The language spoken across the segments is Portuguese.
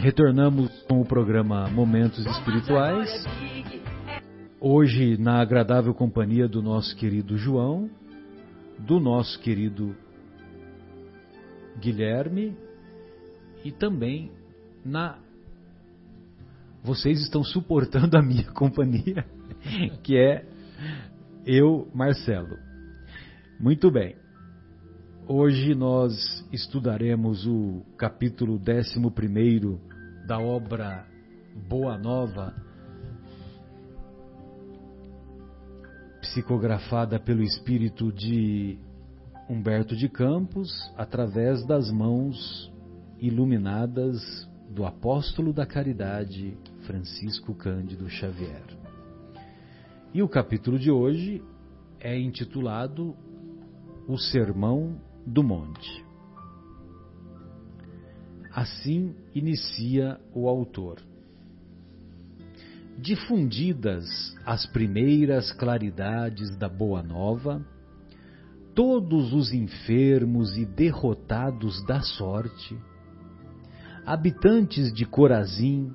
Retornamos com o programa Momentos Espirituais. Hoje, na agradável companhia do nosso querido João, do nosso querido Guilherme e também na. Vocês estão suportando a minha companhia, que é eu, Marcelo. Muito bem. Hoje nós estudaremos o capítulo 11 da obra Boa Nova, psicografada pelo espírito de Humberto de Campos, através das mãos iluminadas do apóstolo da caridade Francisco Cândido Xavier. E o capítulo de hoje é intitulado O Sermão do Monte. Assim inicia o autor. Difundidas as primeiras claridades da Boa Nova, todos os enfermos e derrotados da sorte, habitantes de Corazim,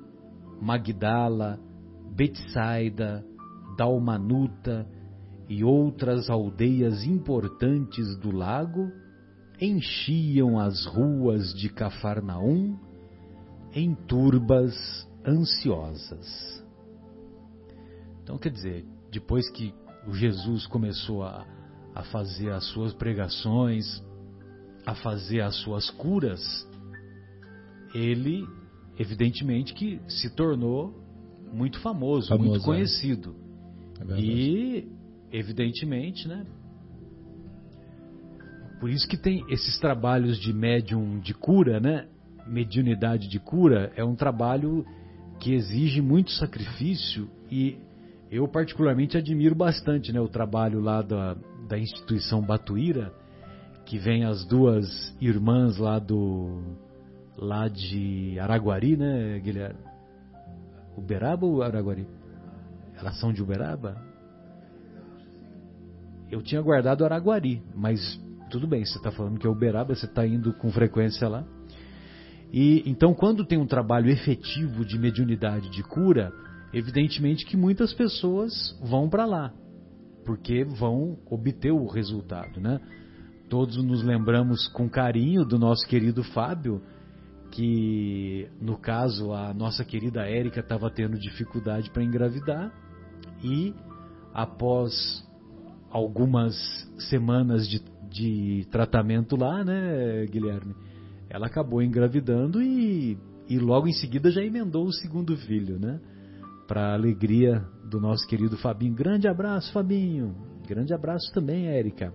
Magdala, Betsaida, Dalmanuta e outras aldeias importantes do lago, enchiam as ruas de Cafarnaum em turbas ansiosas. Então, quer dizer, depois que o Jesus começou a, a fazer as suas pregações, a fazer as suas curas, ele, evidentemente, que se tornou muito famoso, famoso muito é. conhecido. É. É e, evidentemente, né, por isso que tem esses trabalhos de médium de cura, né? Mediunidade de cura é um trabalho que exige muito sacrifício e eu particularmente admiro bastante, né? O trabalho lá da, da instituição Batuíra, que vem as duas irmãs lá do lá de Araguari, né, Guilherme? Uberaba ou Araguari? Elas são de Uberaba? Eu tinha guardado Araguari, mas tudo bem, você está falando que é Uberaba, você está indo com frequência lá. E então, quando tem um trabalho efetivo de mediunidade de cura, evidentemente que muitas pessoas vão para lá, porque vão obter o resultado, né? Todos nos lembramos com carinho do nosso querido Fábio, que no caso a nossa querida Érica estava tendo dificuldade para engravidar e após algumas semanas de de tratamento lá, né, Guilherme? Ela acabou engravidando e, e logo em seguida já emendou o segundo filho, né? Para alegria do nosso querido Fabinho. Grande abraço, Fabinho. Grande abraço também, Érica.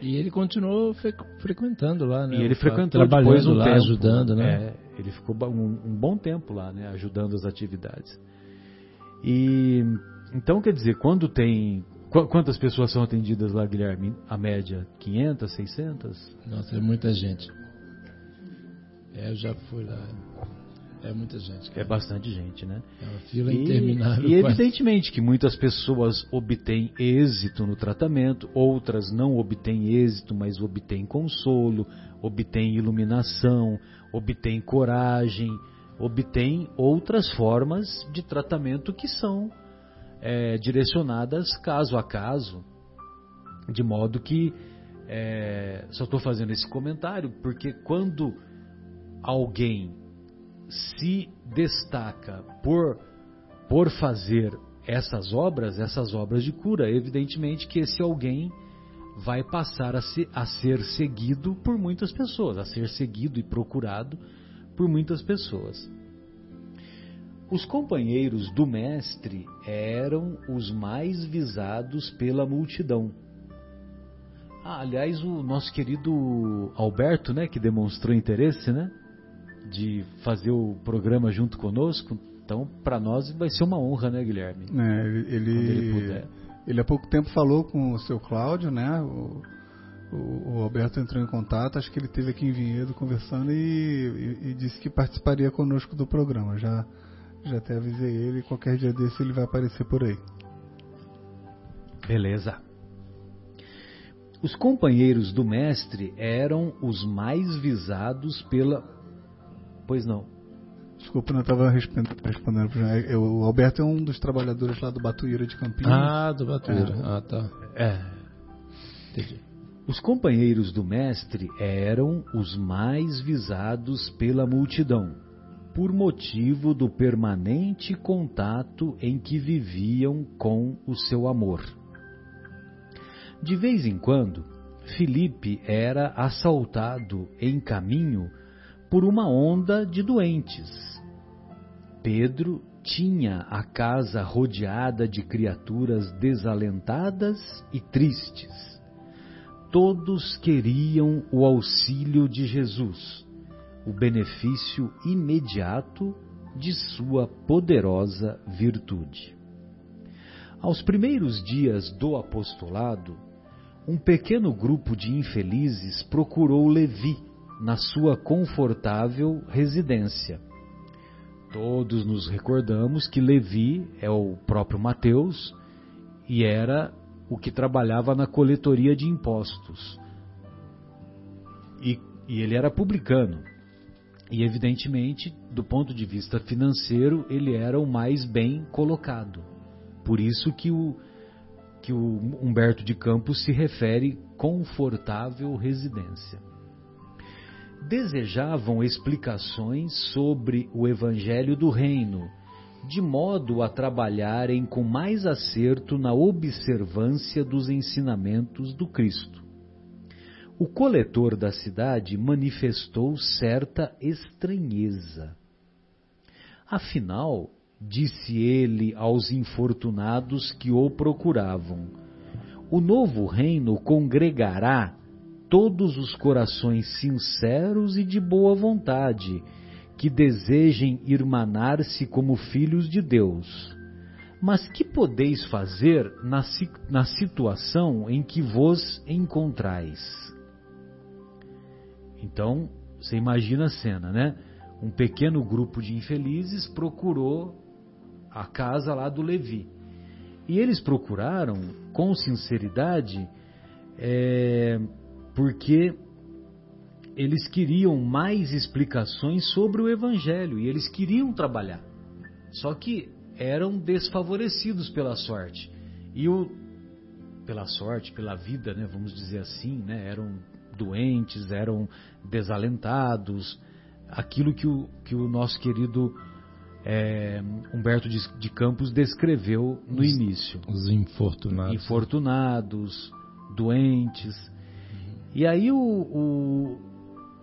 E ele continuou fre frequentando lá, né? E ele frequentou depois um lá, tempo, ajudando, né? É, ele ficou um, um, bom tempo lá, né? Ajudando as atividades. E então quer dizer, quando tem Quantas pessoas são atendidas lá, Guilherme? A média? 500, 600? Nossa, é muita gente. É, eu já fui lá. É muita gente. Cara. É bastante gente, né? É uma fila e, interminável. E evidentemente que muitas pessoas obtêm êxito no tratamento, outras não obtêm êxito, mas obtêm consolo, obtêm iluminação, obtêm coragem, obtêm outras formas de tratamento que são é, direcionadas caso a caso, de modo que é, só estou fazendo esse comentário porque quando alguém se destaca por, por fazer essas obras, essas obras de cura, evidentemente que esse alguém vai passar a, se, a ser seguido por muitas pessoas, a ser seguido e procurado por muitas pessoas. Os companheiros do mestre eram os mais visados pela multidão. Ah, aliás, o nosso querido Alberto, né, que demonstrou interesse, né, de fazer o programa junto conosco. Então, para nós vai ser uma honra, né, Guilherme? É, ele, ele, ele há pouco tempo falou com o seu Cláudio, né? O, o, o, Alberto entrou em contato, acho que ele teve aqui em Vinhedo conversando e, e, e disse que participaria conosco do programa. Já já até avisei ele, qualquer dia desse ele vai aparecer por aí. Beleza. Os companheiros do mestre eram os mais visados pela. Pois não. Desculpa, não estava respondendo. É, o Alberto é um dos trabalhadores lá do Batuíra de Campinas. Ah, do Batuíra. É. Ah, tá. É. Entendi. Os companheiros do mestre eram os mais visados pela multidão, por motivo do permanente contato em que viviam com o seu amor. De vez em quando, Felipe era assaltado em caminho por uma onda de doentes. Pedro tinha a casa rodeada de criaturas desalentadas e tristes. Todos queriam o auxílio de Jesus, o benefício imediato de sua poderosa virtude. Aos primeiros dias do apostolado, um pequeno grupo de infelizes procurou Levi na sua confortável residência. Todos nos recordamos que Levi é o próprio Mateus e era o que trabalhava na coletoria de impostos. E, e ele era publicano. E, evidentemente, do ponto de vista financeiro, ele era o mais bem colocado. Por isso que o, que o Humberto de Campos se refere confortável residência. Desejavam explicações sobre o Evangelho do Reino, de modo a trabalharem com mais acerto na observância dos ensinamentos do Cristo. O coletor da cidade manifestou certa estranheza. Afinal, disse ele aos infortunados que o procuravam: O novo reino congregará todos os corações sinceros e de boa vontade, que desejem irmanar-se como filhos de Deus. Mas que podeis fazer na, na situação em que vos encontrais? Então, você imagina a cena, né? Um pequeno grupo de infelizes procurou a casa lá do Levi. E eles procuraram, com sinceridade, é, porque eles queriam mais explicações sobre o Evangelho e eles queriam trabalhar. Só que eram desfavorecidos pela sorte. E o pela sorte, pela vida, né, vamos dizer assim, né, eram doentes, eram desalentados, aquilo que o, que o nosso querido é, Humberto de, de, Campos descreveu no os, início. Os infortunados. Infortunados, doentes. E aí o, o,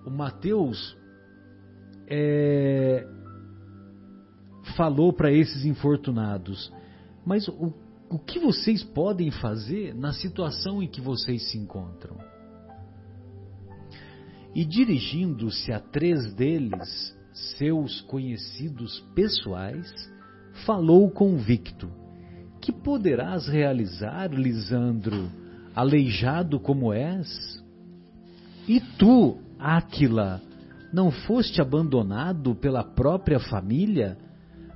o Mateus é, falou para esses infortunados, mas o, o que vocês podem fazer na situação em que vocês se encontram? E dirigindo-se a três deles, seus conhecidos pessoais, falou convicto: Que poderás realizar, Lisandro, aleijado como és? E tu, Áquila, não foste abandonado pela própria família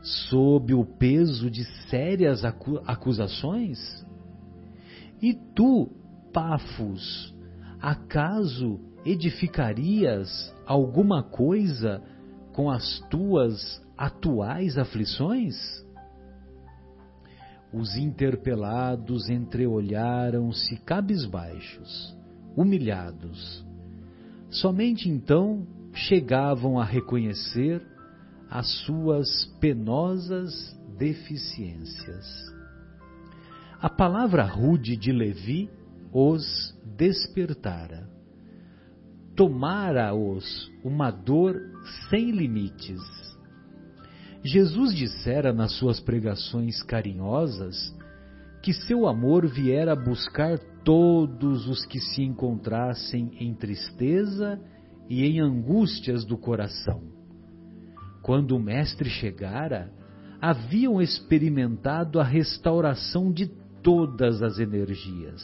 sob o peso de sérias acusações? E tu, Pafos, acaso edificarias alguma coisa com as tuas atuais aflições? Os interpelados entreolharam-se cabisbaixos, humilhados. Somente então chegavam a reconhecer as suas penosas deficiências. A palavra rude de Levi os despertara tomara-os uma dor sem limites. Jesus dissera nas suas pregações carinhosas que seu amor viera buscar todos os que se encontrassem em tristeza e em angústias do coração. Quando o Mestre chegara, haviam experimentado a restauração de todas as energias.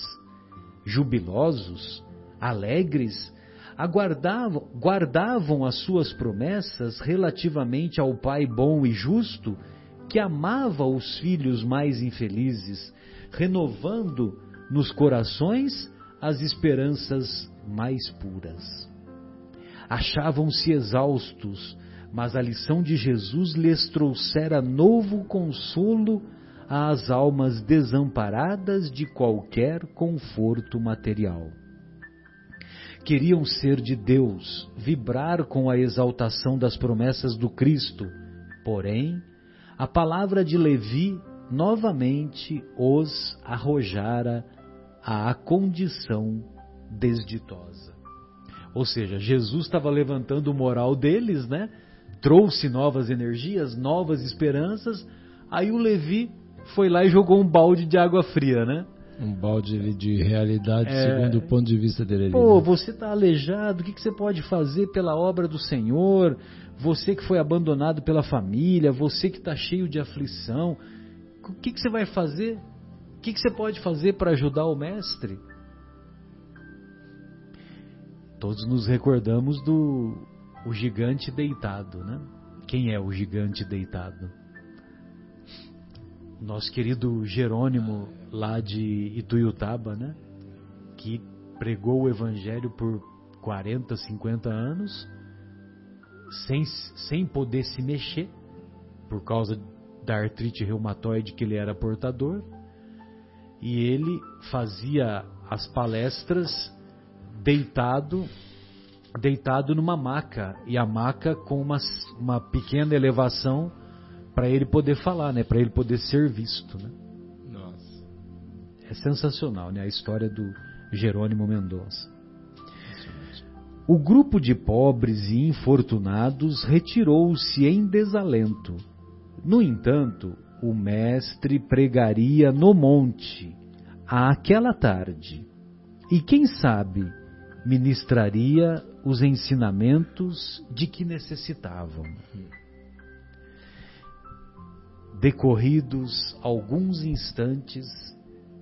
Jubilosos, alegres, aguardavam, guardavam as suas promessas relativamente ao Pai bom e justo, que amava os filhos mais infelizes, renovando nos corações as esperanças mais puras. Achavam-se exaustos, mas a lição de Jesus lhes trouxera novo consolo às almas desamparadas de qualquer conforto material. Queriam ser de Deus, vibrar com a exaltação das promessas do Cristo, porém, a palavra de Levi novamente os arrojara à condição desditosa. Ou seja, Jesus estava levantando o moral deles, né? Trouxe novas energias, novas esperanças. Aí o Levi foi lá e jogou um balde de água fria, né? Um balde de realidade é... segundo o ponto de vista dele. Pô, né? você está aleijado, o que, que você pode fazer pela obra do Senhor? Você que foi abandonado pela família, você que está cheio de aflição, o que, que você vai fazer? O que, que você pode fazer para ajudar o mestre? Todos nos recordamos do o gigante deitado, né? Quem é o gigante deitado? Nosso querido Jerônimo lá de Ituiutaba, né? Que pregou o evangelho por 40, 50 anos sem, sem poder se mexer por causa da artrite reumatoide que ele era portador. E ele fazia as palestras deitado deitado numa maca e a maca com uma, uma pequena elevação para ele poder falar, né? Para ele poder ser visto, né? Nossa. É sensacional, né? A história do Jerônimo Mendonça. O grupo de pobres e infortunados retirou-se em desalento. No entanto, o mestre pregaria no monte àquela tarde. E quem sabe ministraria os ensinamentos de que necessitavam. Decorridos alguns instantes,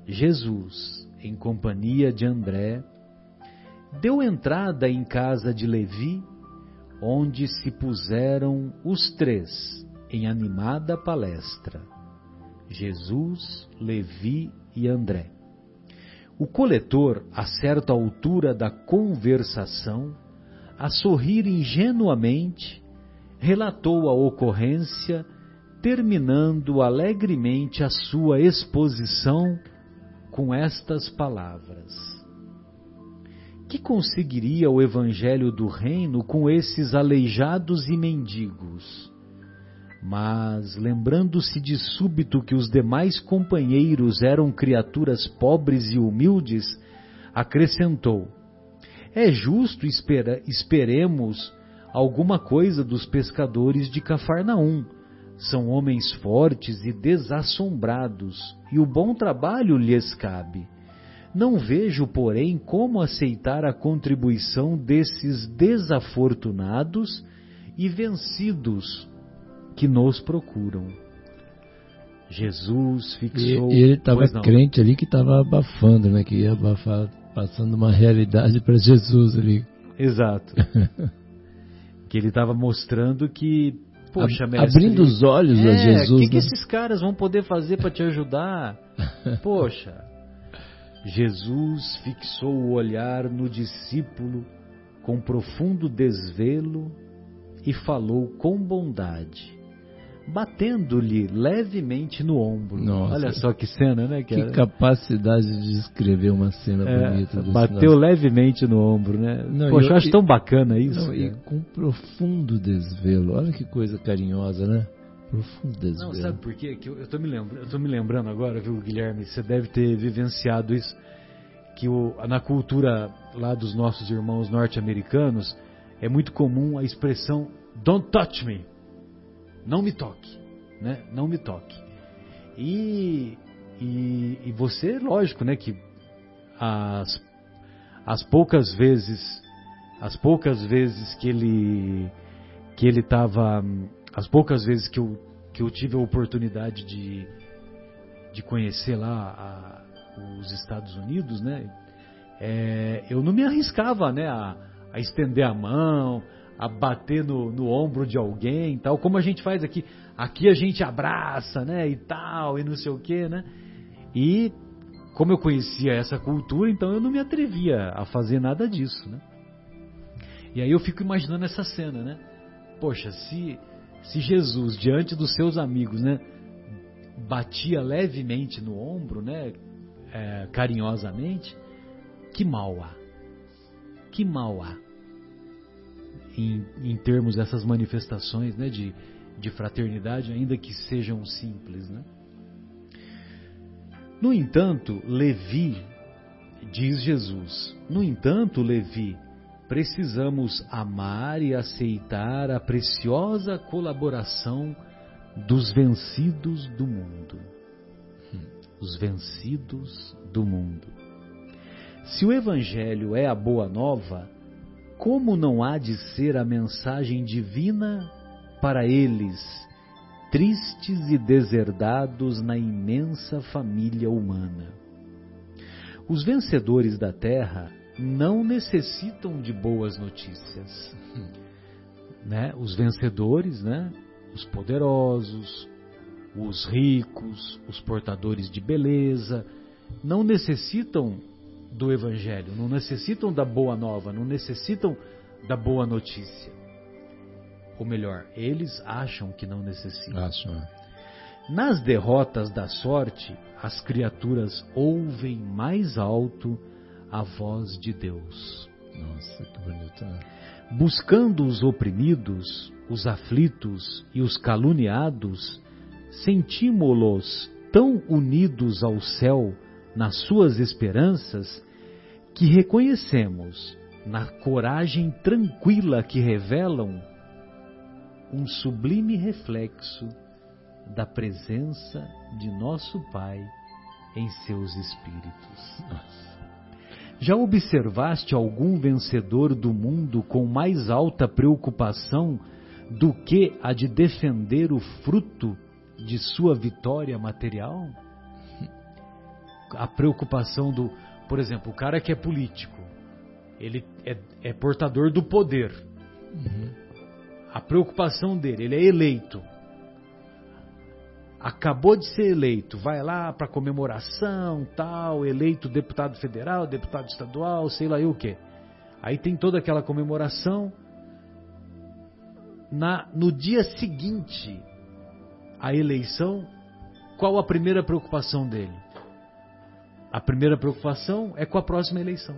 Jesus, em companhia de André, deu entrada em casa de Levi, onde se puseram os três em animada palestra: Jesus, Levi e André. O coletor, a certa altura da conversação, a sorrir ingenuamente, relatou a ocorrência, terminando alegremente a sua exposição com estas palavras: Que conseguiria o Evangelho do Reino com esses aleijados e mendigos? Mas, lembrando-se de súbito que os demais companheiros eram criaturas pobres e humildes, acrescentou: É justo espera, esperemos alguma coisa dos pescadores de Cafarnaum. São homens fortes e desassombrados, e o bom trabalho lhes cabe. Não vejo, porém, como aceitar a contribuição desses desafortunados e vencidos que nos procuram. Jesus fixou. E, e ele estava crente ali que estava abafando, né? Que ia abafar, passando uma realidade para Jesus ali. Exato. que ele estava mostrando que, poxa, mestre, abrindo os olhos é, a Jesus. O que, né? que esses caras vão poder fazer para te ajudar? poxa. Jesus fixou o olhar no discípulo com profundo desvelo e falou com bondade batendo-lhe levemente no ombro. Nossa. Olha só que cena, né? Que, que capacidade de descrever uma cena é, bonita. Bateu nosso... levemente no ombro, né? Não, Poxa, eu, eu acho tão bacana isso. Não, e com profundo desvelo. Olha que coisa carinhosa, né? Profundo desvelo. Não, sabe por quê? Que eu, eu, tô me lembrando, eu tô me lembrando agora, viu, Guilherme? Você deve ter vivenciado isso. Que o, na cultura lá dos nossos irmãos norte-americanos é muito comum a expressão Don't touch me não me toque, né? Não me toque. E, e, e você, lógico, né, que as, as poucas vezes, as poucas vezes que ele que ele estava, as poucas vezes que eu, que eu tive a oportunidade de, de conhecer lá a, os Estados Unidos, né, é, eu não me arriscava, né, a, a estender a mão, a bater no, no ombro de alguém, tal, como a gente faz aqui. Aqui a gente abraça, né, e tal, e não sei o que, né? E como eu conhecia essa cultura, então eu não me atrevia a fazer nada disso, né? E aí eu fico imaginando essa cena, né? poxa, se, se Jesus, diante dos seus amigos, né, batia levemente no ombro, né, é, carinhosamente, que mal há? Que mal há? Em, em termos dessas manifestações né, de, de fraternidade, ainda que sejam simples. Né? No entanto, Levi, diz Jesus, no entanto, Levi, precisamos amar e aceitar a preciosa colaboração dos vencidos do mundo. Os vencidos do mundo. Se o Evangelho é a boa nova, como não há de ser a mensagem divina para eles, tristes e deserdados na imensa família humana? Os vencedores da terra não necessitam de boas notícias. Né? Os vencedores, né? os poderosos, os ricos, os portadores de beleza, não necessitam do Evangelho, não necessitam da boa nova, não necessitam da boa notícia. Ou melhor, eles acham que não necessitam. Acham. É. Nas derrotas da sorte, as criaturas ouvem mais alto a voz de Deus. Nossa, que bonito. Né? Buscando os oprimidos, os aflitos e os caluniados, sentimos-los tão unidos ao céu nas suas esperanças que reconhecemos, na coragem tranquila que revelam, um sublime reflexo da presença de nosso Pai em seus espíritos. Já observaste algum vencedor do mundo com mais alta preocupação do que a de defender o fruto de sua vitória material? A preocupação do, por exemplo, o cara que é político, ele é, é portador do poder. Uhum. A preocupação dele, ele é eleito acabou de ser eleito, vai lá para comemoração, tal, eleito deputado federal, deputado estadual, sei lá eu o quê. Aí tem toda aquela comemoração. Na, no dia seguinte à eleição, qual a primeira preocupação dele? A primeira preocupação é com a próxima eleição.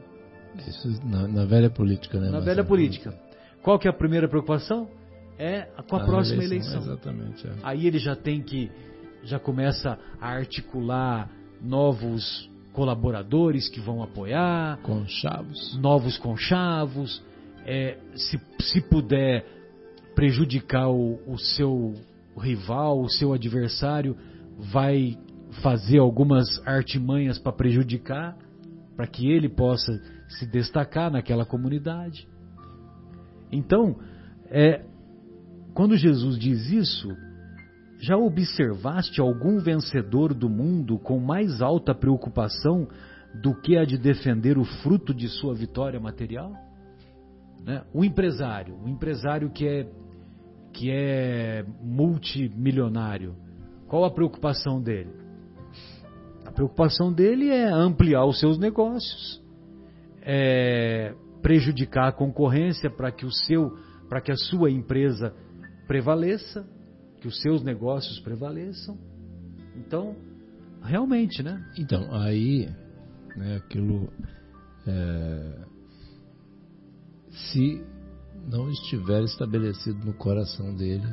Isso na, na velha política, né? Na velha política. Qual que é a primeira preocupação? É com a, a próxima eleição. eleição. Exatamente. É. Aí ele já tem que já começa a articular novos colaboradores que vão apoiar, conchavos, novos conchavos, é, se, se puder prejudicar o, o seu rival, o seu adversário, vai fazer algumas artimanhas para prejudicar, para que ele possa se destacar naquela comunidade. Então, é, quando Jesus diz isso, já observaste algum vencedor do mundo com mais alta preocupação do que a de defender o fruto de sua vitória material? Né? O empresário, o empresário que é, que é multimilionário, qual a preocupação dele? A preocupação dele é ampliar os seus negócios, é prejudicar a concorrência para que o seu, para que a sua empresa prevaleça, que os seus negócios prevaleçam. Então, realmente, né? Então, aí, né, aquilo. É, se não estiver estabelecido no coração dele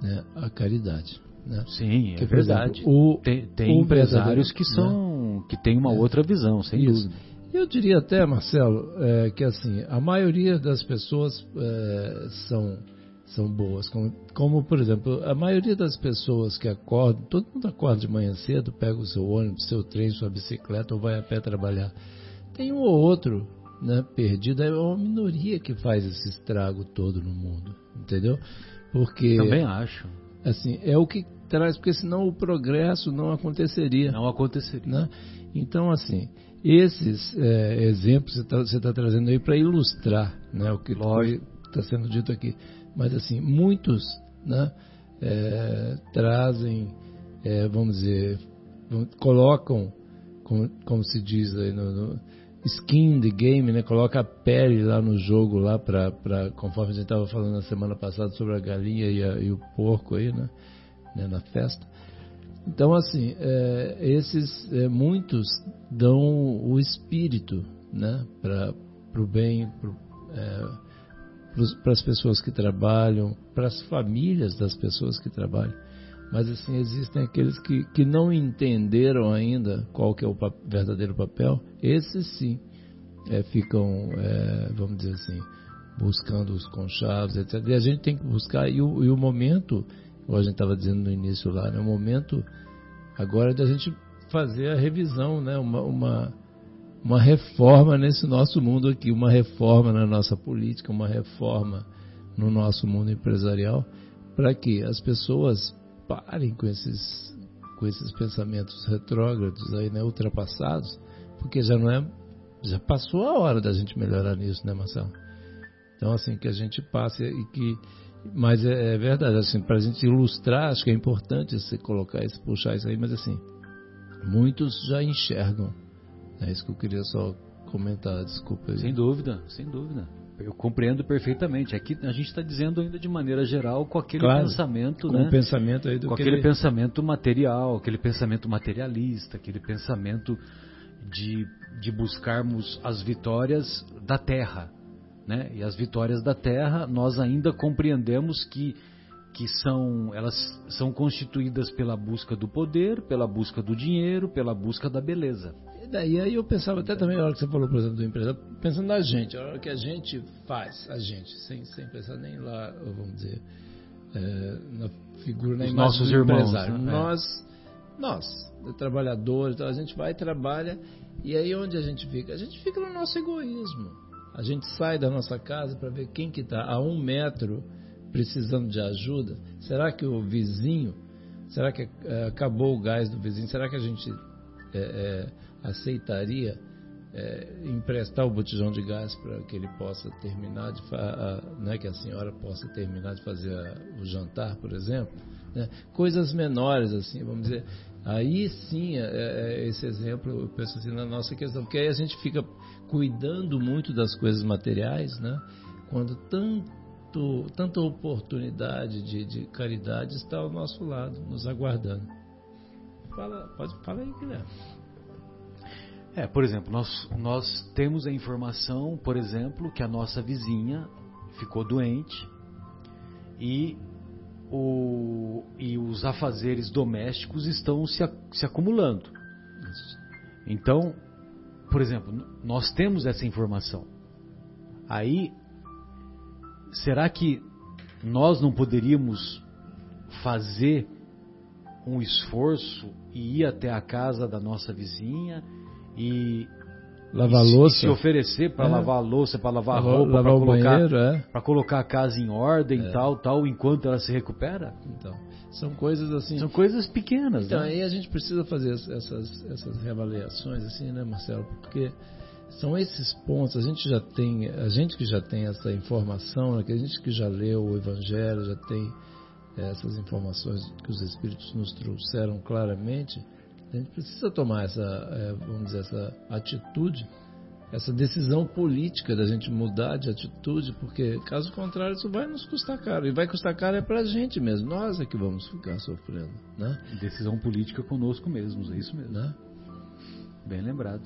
né, a caridade. Né? Sim, é verdade. Exemplo, o, tem, tem o empresários que são né? que têm uma é, outra visão, sem isso. dúvida. Eu diria até, Marcelo, é, que assim a maioria das pessoas é, são são boas. Como, como, por exemplo, a maioria das pessoas que acordam, todo mundo acorda de manhã cedo, pega o seu ônibus, seu trem, sua bicicleta ou vai a pé trabalhar. Tem um ou outro né, perdido, é uma minoria que faz esse estrago todo no mundo, entendeu? Porque. Também acho. Assim, é o que traz, porque senão o progresso não aconteceria. Não aconteceria. Né? Então, assim, esses é, exemplos você está tá trazendo aí para ilustrar né, o que está sendo dito aqui mas assim, muitos né, é, trazem, é, vamos dizer, colocam, como, como, se diz aí no, no, skin the game, né? Coloca a pele lá no jogo lá para conforme a gente estava falando na semana passada sobre a galinha e, a, e o porco aí, né? né? Na festa. Então assim, é, esses é, muitos dão o espírito, né? Para o bem, é, para as pessoas que trabalham, para as famílias das pessoas que trabalham. Mas assim, existem aqueles que, que não entenderam ainda qual que é o verdadeiro papel. Esses sim é, ficam, é, vamos dizer assim, buscando os conchavos, etc. E a gente tem que buscar, e o, e o momento, como a gente estava dizendo no início lá, né, o momento agora da gente fazer a revisão, né? uma, uma uma reforma nesse nosso mundo aqui, uma reforma na nossa política, uma reforma no nosso mundo empresarial, para que as pessoas parem com esses, com esses pensamentos retrógrados aí, né, ultrapassados, porque já não é, já passou a hora da gente melhorar nisso, né, Marcelo? Então, assim, que a gente passe e que, mas é, é verdade, assim, para a gente ilustrar, acho que é importante você colocar isso, puxar isso aí, mas assim, muitos já enxergam é isso que eu queria só comentar, desculpa. Sem dúvida, sem dúvida. Eu compreendo perfeitamente. Aqui a gente está dizendo ainda de maneira geral com aquele claro, pensamento, com né? pensamento aí do com aquele ele... pensamento material, aquele pensamento materialista, aquele pensamento de, de buscarmos as vitórias da terra, né? E as vitórias da terra nós ainda compreendemos que que são elas são constituídas pela busca do poder, pela busca do dinheiro, pela busca da beleza. Daí aí eu pensava até também na hora que você falou, por exemplo, do empresário, pensando na gente, a hora que a gente faz, a gente, sem, sem pensar nem lá, vamos dizer, é, na figura, na Os imagem nossos do irmãos, empresário. Né? Nós, nós, trabalhadores, então a gente vai e trabalha, e aí onde a gente fica? A gente fica no nosso egoísmo. A gente sai da nossa casa para ver quem que está a um metro precisando de ajuda? Será que o vizinho, será que é, acabou o gás do vizinho? Será que a gente é, é, aceitaria é, emprestar o botijão de gás para que ele possa terminar de né, que a senhora possa terminar de fazer a, o jantar, por exemplo? Né? Coisas menores assim, vamos dizer. Aí sim, é, é, esse exemplo, eu penso assim na nossa questão, porque aí a gente fica cuidando muito das coisas materiais, né? Quando tanto, tanta oportunidade de, de caridade está ao nosso lado, nos aguardando. Fala, pode falar aí, Guilherme. É, por exemplo, nós, nós temos a informação, por exemplo, que a nossa vizinha ficou doente e, o, e os afazeres domésticos estão se, se acumulando. Então, por exemplo, nós temos essa informação. Aí será que nós não poderíamos fazer um esforço e ir até a casa da nossa vizinha e lavar e, louça, se oferecer para é. lavar louça, para lavar roupa, para colocar, é. colocar a casa em ordem, é. tal, tal, enquanto ela se recupera? Então, são coisas assim. São coisas pequenas. Então né? aí a gente precisa fazer essas essas reavaliações assim, né, Marcelo? Porque são esses pontos, a gente já tem, a gente que já tem essa informação, né, a gente que já leu o Evangelho, já tem eh, essas informações que os Espíritos nos trouxeram claramente, a gente precisa tomar essa, eh, vamos dizer, essa atitude, essa decisão política da gente mudar de atitude, porque caso contrário isso vai nos custar caro. E vai custar caro é para a gente mesmo, nós é que vamos ficar sofrendo. Né? Decisão política conosco mesmos, é isso mesmo. Né? Bem lembrado.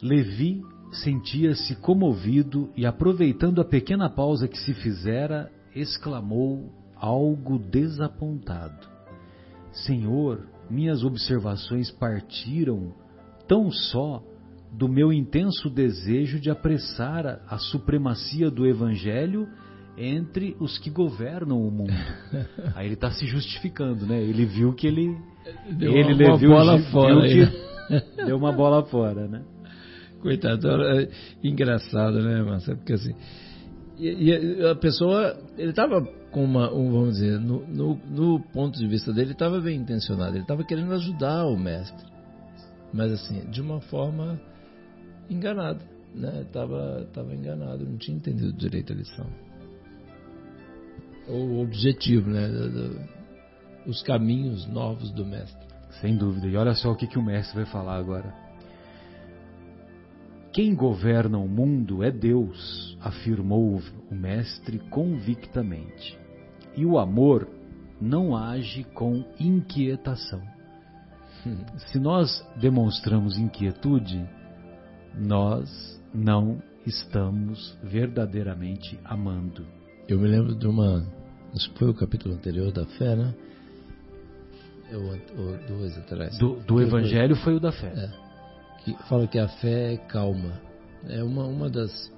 Levi sentia-se comovido e, aproveitando a pequena pausa que se fizera, exclamou algo desapontado: Senhor, minhas observações partiram tão só do meu intenso desejo de apressar a supremacia do Evangelho entre os que governam o mundo. Aí ele está se justificando, né? Ele viu que ele deu ele uma, uma bola fora, que deu uma bola fora, né? Coitado, é engraçado, né, Marcelo? Porque assim. E, e a pessoa, ele estava com uma, um, vamos dizer, no, no, no, ponto de vista dele, estava bem intencionado, ele estava querendo ajudar o mestre, mas assim, de uma forma enganada, né? Estava tava enganado, não tinha entendido direito a lição. O objetivo, né? Os caminhos novos do mestre. Sem dúvida. E olha só o que, que o mestre vai falar agora. Quem governa o mundo é Deus, afirmou o mestre convictamente. E o amor não age com inquietação. Se nós demonstramos inquietude, nós não estamos verdadeiramente amando. Eu me lembro de uma. Que foi o capítulo anterior da fé, né? Ou, dois atrás. Do, do Evangelho foi o da fé. É, que fala que a fé é calma. É uma, uma das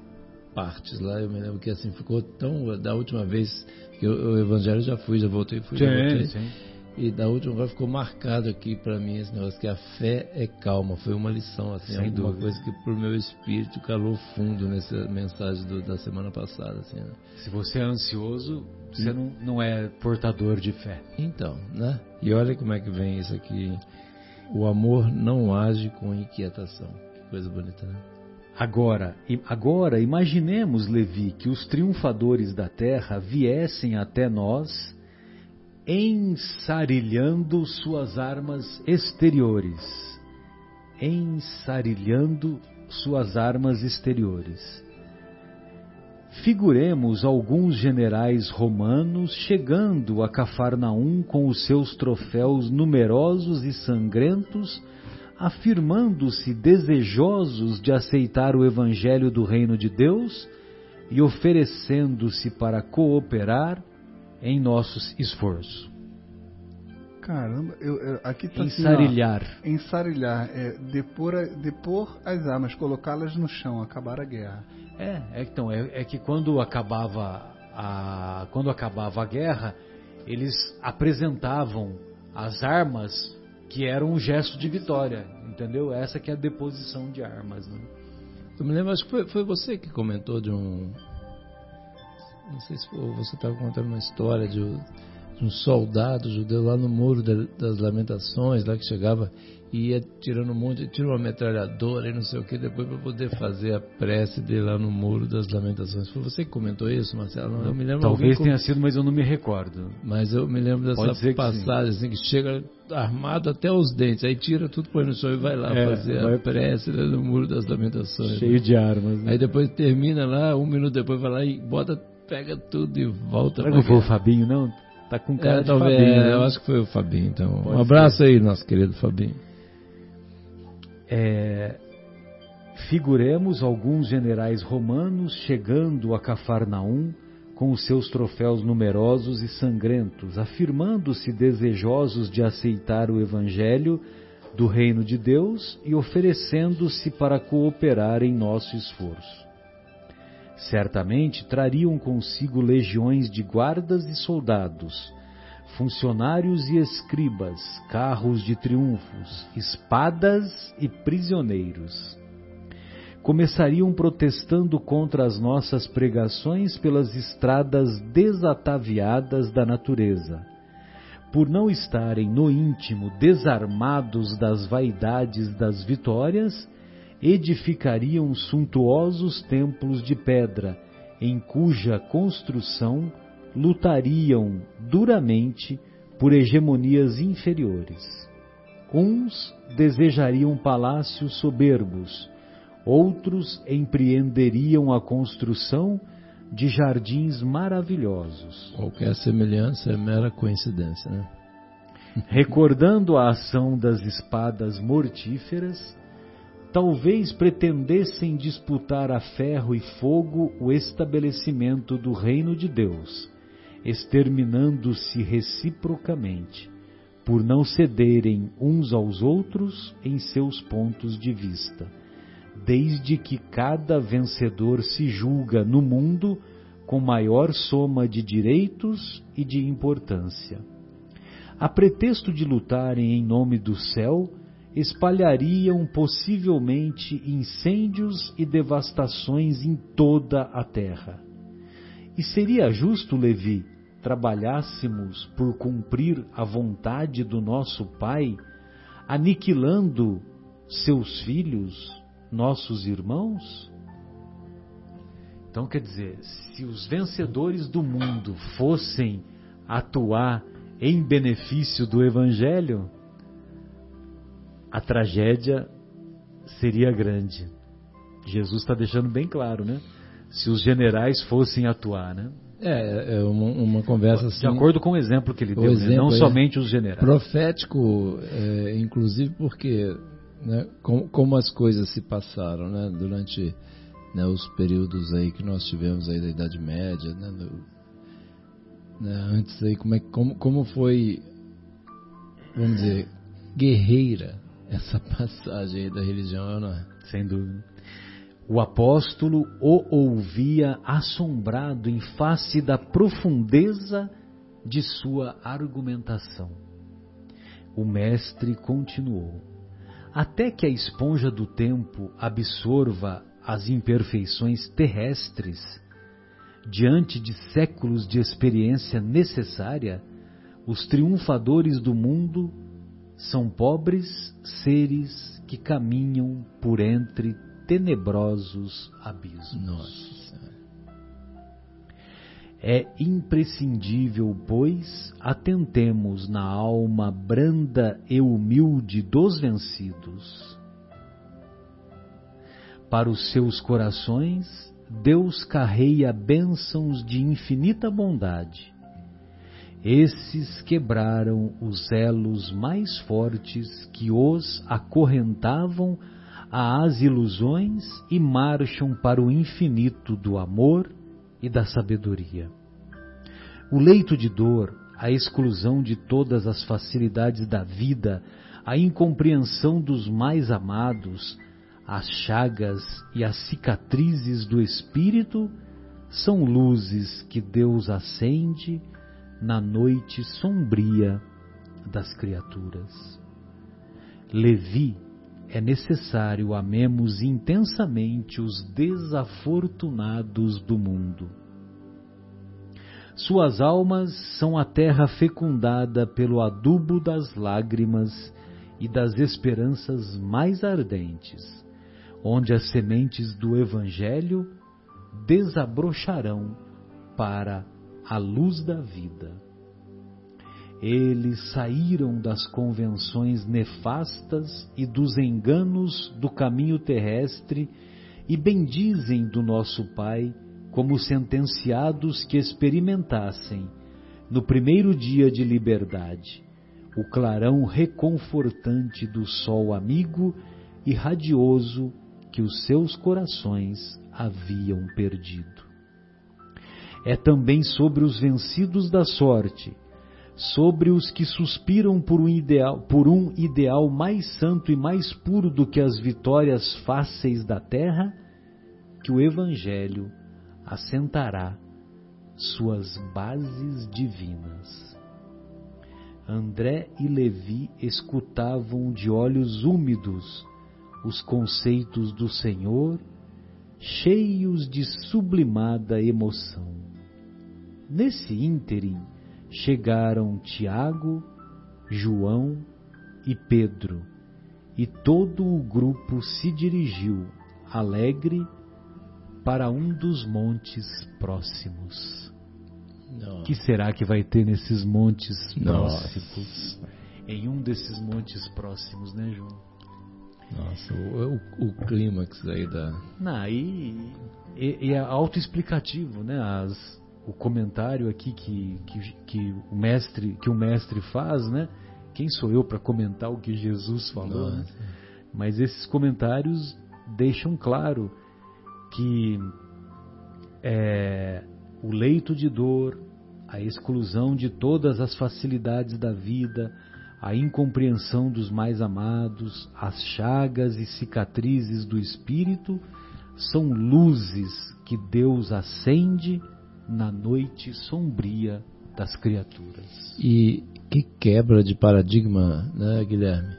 partes lá. Eu me lembro que assim ficou tão. Da última vez que eu, o Evangelho já fui, já voltei, fui, sim, já voltei. Sim. E da última vez ficou marcado aqui para mim esse negócio que a fé é calma. Foi uma lição, assim, Sem alguma dúvida. coisa que pro meu espírito calou fundo nessa mensagem do, da semana passada. Assim, né? Se você é ansioso, você não, não é portador de fé. Então, né? E olha como é que vem isso aqui. O amor não age com inquietação. Que coisa bonita, né? Agora, agora imaginemos, Levi, que os triunfadores da terra viessem até nós ensarilhando suas armas exteriores. Ensarilhando suas armas exteriores. Figuremos alguns generais romanos chegando a Cafarnaum com os seus troféus numerosos e sangrentos, afirmando-se desejosos de aceitar o evangelho do reino de Deus e oferecendo-se para cooperar em nosso esforço. Caramba, eu, eu, aqui está ensarilhar. Assim, ensarilhar, é depor, depor as armas, colocá-las no chão, acabar a guerra. É, é então é, é, que quando acabava a quando acabava a guerra, eles apresentavam as armas que eram um gesto de vitória, entendeu? Essa que é a deposição de armas. Né? Eu me lembro, acho que foi, foi você que comentou de um não sei se você estava contando uma história de, de, um soldado judeu lá no muro das lamentações, lá que chegava e ia tirando um monte, tira uma metralhadora e não sei o que, depois para poder fazer a prece dele lá no muro das lamentações. Foi você que comentou isso, Marcelo? Eu me lembro Talvez tenha sido, mas eu não me recordo. Mas eu me lembro dessa passagem, assim, que chega armado até os dentes, aí tira tudo, põe no chão e vai lá é, fazer vai... a prece né, no muro das lamentações. Cheio né? de armas. Né? Aí depois termina lá, um minuto depois vai lá e bota pega tudo e volta. Que não foi o Fabinho, não? Tá com cara é, talvez, Fabinho. É, né? Eu acho que foi o Fabinho, então. Pode um abraço ser. aí, nosso querido Fabinho. É, figuremos alguns generais romanos chegando a Cafarnaum com os seus troféus numerosos e sangrentos, afirmando-se desejosos de aceitar o evangelho do reino de Deus e oferecendo-se para cooperar em nosso esforço. Certamente trariam consigo legiões de guardas e soldados, funcionários e escribas, carros de triunfos, espadas e prisioneiros. Começariam protestando contra as nossas pregações pelas estradas desataviadas da natureza. Por não estarem no íntimo desarmados das vaidades das vitórias, edificariam suntuosos templos de pedra, em cuja construção lutariam duramente por hegemonias inferiores. Uns desejariam palácios soberbos, outros empreenderiam a construção de jardins maravilhosos. Qualquer semelhança é mera coincidência, né? Recordando a ação das espadas mortíferas, talvez pretendessem disputar a ferro e fogo o estabelecimento do reino de Deus, exterminando-se reciprocamente, por não cederem uns aos outros em seus pontos de vista, desde que cada vencedor se julga no mundo com maior soma de direitos e de importância. A pretexto de lutarem em nome do céu, espalhariam possivelmente incêndios e devastações em toda a terra. E seria justo, Levi, trabalhássemos por cumprir a vontade do nosso Pai, aniquilando seus filhos, nossos irmãos? Então, quer dizer, se os vencedores do mundo fossem atuar em benefício do Evangelho, a tragédia seria grande. Jesus está deixando bem claro, né? Se os generais fossem atuar, né? É, é uma, uma conversa assim. De acordo com o exemplo que ele deu, né? não somente os generais. Profético, é, inclusive porque né, como, como, as coisas se passaram, né? Durante né, os períodos aí que nós tivemos aí da Idade Média, né, né, antes aí como, é, como, como foi, vamos dizer, guerreira essa passagem aí da religião, não é? Sem dúvida. O apóstolo o ouvia assombrado em face da profundeza de sua argumentação. O mestre continuou: Até que a esponja do tempo absorva as imperfeições terrestres, diante de séculos de experiência necessária, os triunfadores do mundo são pobres seres que caminham por entre tenebrosos abismos. Nossa. É imprescindível, pois, atentemos na alma branda e humilde dos vencidos. Para os seus corações, Deus carreia bênçãos de infinita bondade. Esses quebraram os elos mais fortes que os acorrentavam às ilusões e marcham para o infinito do amor e da sabedoria. O leito de dor, a exclusão de todas as facilidades da vida, a incompreensão dos mais amados, as chagas e as cicatrizes do espírito são luzes que Deus acende na noite sombria das criaturas. Levi é necessário amemos intensamente os desafortunados do mundo. Suas almas são a terra fecundada pelo adubo das lágrimas e das esperanças mais ardentes, onde as sementes do Evangelho desabrocharão para a luz da vida. Eles saíram das convenções nefastas e dos enganos do caminho terrestre e bendizem do nosso Pai como sentenciados que experimentassem, no primeiro dia de liberdade, o clarão reconfortante do sol amigo e radioso que os seus corações haviam perdido. É também sobre os vencidos da sorte sobre os que suspiram por um ideal, por um ideal mais santo e mais puro do que as vitórias fáceis da terra, que o Evangelho assentará suas bases divinas. André e Levi escutavam de olhos úmidos os conceitos do Senhor, cheios de sublimada emoção. Nesse ínterim, chegaram Tiago, João e Pedro, e todo o grupo se dirigiu, alegre, para um dos montes próximos. O que será que vai ter nesses montes Nossa. próximos? Em um desses montes próximos, né, João? Nossa, o, o, o clímax aí da. Não, e, e, e é autoexplicativo, né? As, o comentário aqui que, que, que, o mestre que o mestre faz, né? Quem sou eu para comentar o que Jesus falou? Né? Mas esses comentários deixam claro que é, o leito de dor, a exclusão de todas as facilidades da vida, a incompreensão dos mais amados, as chagas e cicatrizes do espírito são luzes que Deus acende na noite sombria das criaturas. E que quebra de paradigma, né, Guilherme?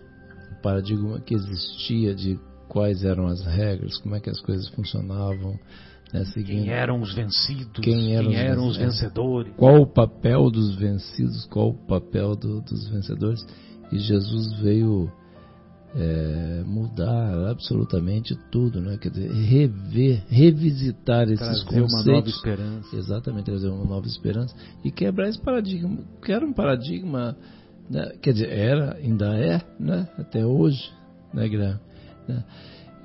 O paradigma que existia de quais eram as regras, como é que as coisas funcionavam. Né, seguindo, quem eram os vencidos, quem eram, quem os, eram os, vencedores. Qual o papel dos vencidos, qual o papel do, dos vencedores. E Jesus veio é, mudar absolutamente tudo, né? Quer dizer, rever, revisitar esses trazer conceitos. uma nova esperança. Exatamente, trazer uma nova esperança e quebrar esse paradigma, que era um paradigma, né? quer dizer, era, ainda é, né? Até hoje, né, Guilherme? Né?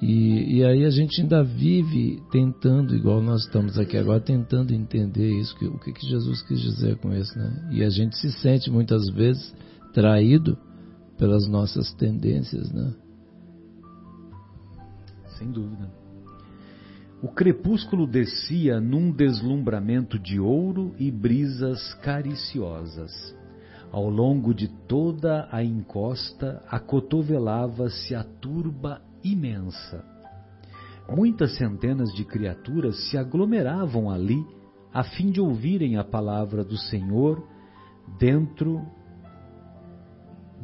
E, e aí a gente ainda vive tentando, igual nós estamos aqui agora, tentando entender isso, que, o que, que Jesus quis dizer com isso, né? E a gente se sente muitas vezes traído pelas nossas tendências, né? Sem dúvida. O crepúsculo descia num deslumbramento de ouro e brisas cariciosas. Ao longo de toda a encosta acotovelava-se a turba imensa. Muitas centenas de criaturas se aglomeravam ali a fim de ouvirem a palavra do Senhor dentro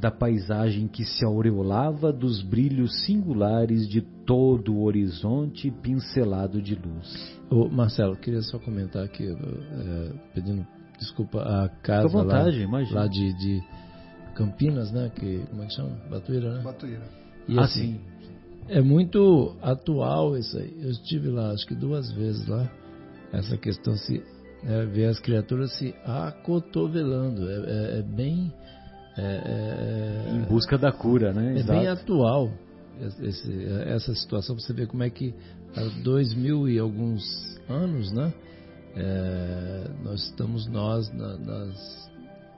da paisagem que se aureolava dos brilhos singulares de todo o horizonte pincelado de luz. Ô, Marcelo, queria só comentar aqui, é, pedindo desculpa, a casa vontade, lá, lá de, de, Campinas, né? Que, como é que chama? Batuíra, né? Batuíra. E, ah, assim, sim. É muito atual isso aí. Eu estive lá, acho que duas vezes lá. Essa questão se é, ver as criaturas se acotovelando. É, é, é bem. É, em busca da cura, né? É Exato. bem atual esse, essa situação. Você vê como é que há dois mil e alguns anos, né? É, nós estamos nós na, nas,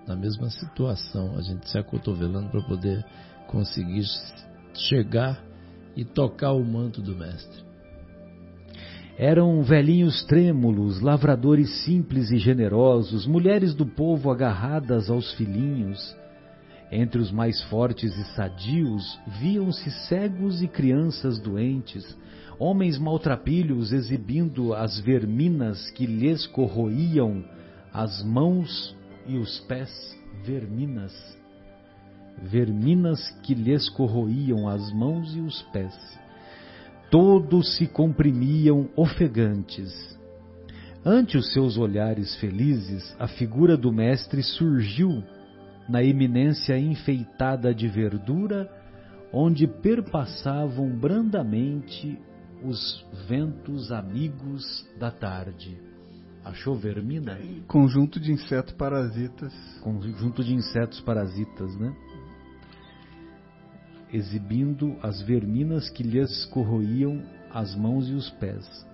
na mesma situação, a gente se acotovelando para poder conseguir chegar e tocar o manto do Mestre. Eram velhinhos trêmulos, lavradores simples e generosos, mulheres do povo agarradas aos filhinhos. Entre os mais fortes e sadios viam-se cegos e crianças doentes, homens maltrapilhos exibindo as verminas que lhes corroíam as mãos e os pés, verminas, verminas que lhes corroíam as mãos e os pés. Todos se comprimiam ofegantes. Ante os seus olhares felizes, a figura do Mestre surgiu na eminência enfeitada de verdura, onde perpassavam brandamente os ventos amigos da tarde. Achou vermina? Conjunto de insetos parasitas. Conjunto de insetos parasitas, né? Exibindo as verminas que lhes corroíam as mãos e os pés.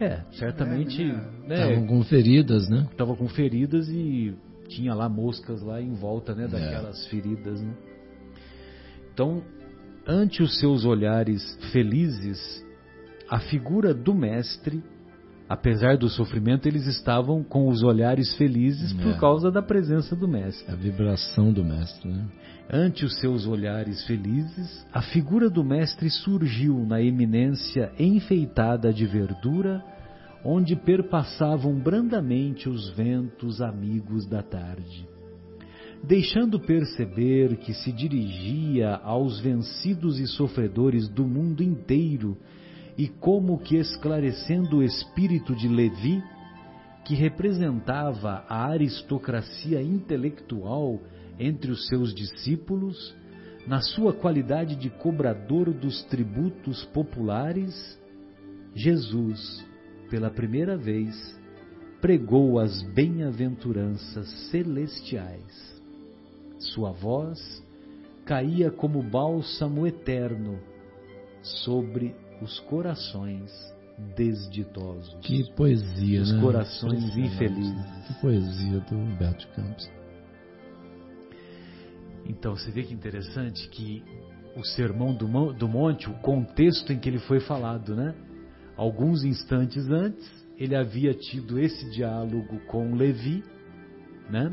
É, certamente. Estavam né, com feridas, né? Estavam com feridas e tinha lá moscas lá em volta, né? Daquelas é. feridas, né? Então, ante os seus olhares felizes, a figura do mestre, apesar do sofrimento, eles estavam com os olhares felizes é. por causa da presença do mestre. A vibração do mestre. Né? Ante os seus olhares felizes, a figura do mestre surgiu na eminência enfeitada de verdura, onde perpassavam brandamente os ventos amigos da tarde deixando perceber que se dirigia aos vencidos e sofredores do mundo inteiro e como que esclarecendo o espírito de Levi, que representava a aristocracia intelectual entre os seus discípulos, na sua qualidade de cobrador dos tributos populares, Jesus, pela primeira vez, pregou as bem-aventuranças celestiais. Sua voz caía como bálsamo eterno sobre os corações desditosos. Que poesia, os né? corações infelizes. Que poesia do Humberto Campos. Então, você vê que interessante que o sermão do, do monte, o contexto em que ele foi falado, né? Alguns instantes antes, ele havia tido esse diálogo com Levi, né?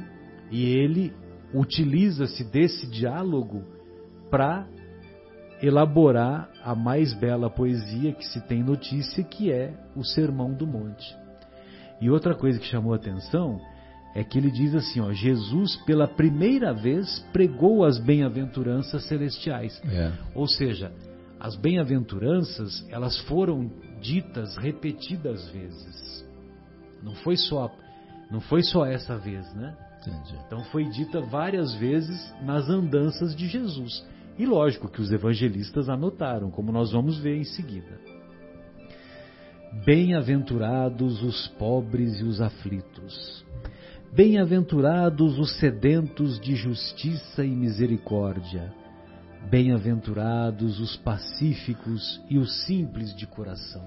E ele utiliza-se desse diálogo para elaborar a mais bela poesia que se tem notícia, que é o Sermão do Monte. E outra coisa que chamou a atenção é que ele diz assim, ó, Jesus pela primeira vez pregou as bem-aventuranças celestiais. É. Ou seja, as bem-aventuranças, elas foram ditas repetidas vezes. Não foi só não foi só essa vez, né? Entendi. Então foi dita várias vezes nas andanças de Jesus. E lógico que os evangelistas anotaram, como nós vamos ver em seguida. Bem-aventurados os pobres e os aflitos. Bem-aventurados os sedentos de justiça e misericórdia. Bem-aventurados os pacíficos e os simples de coração.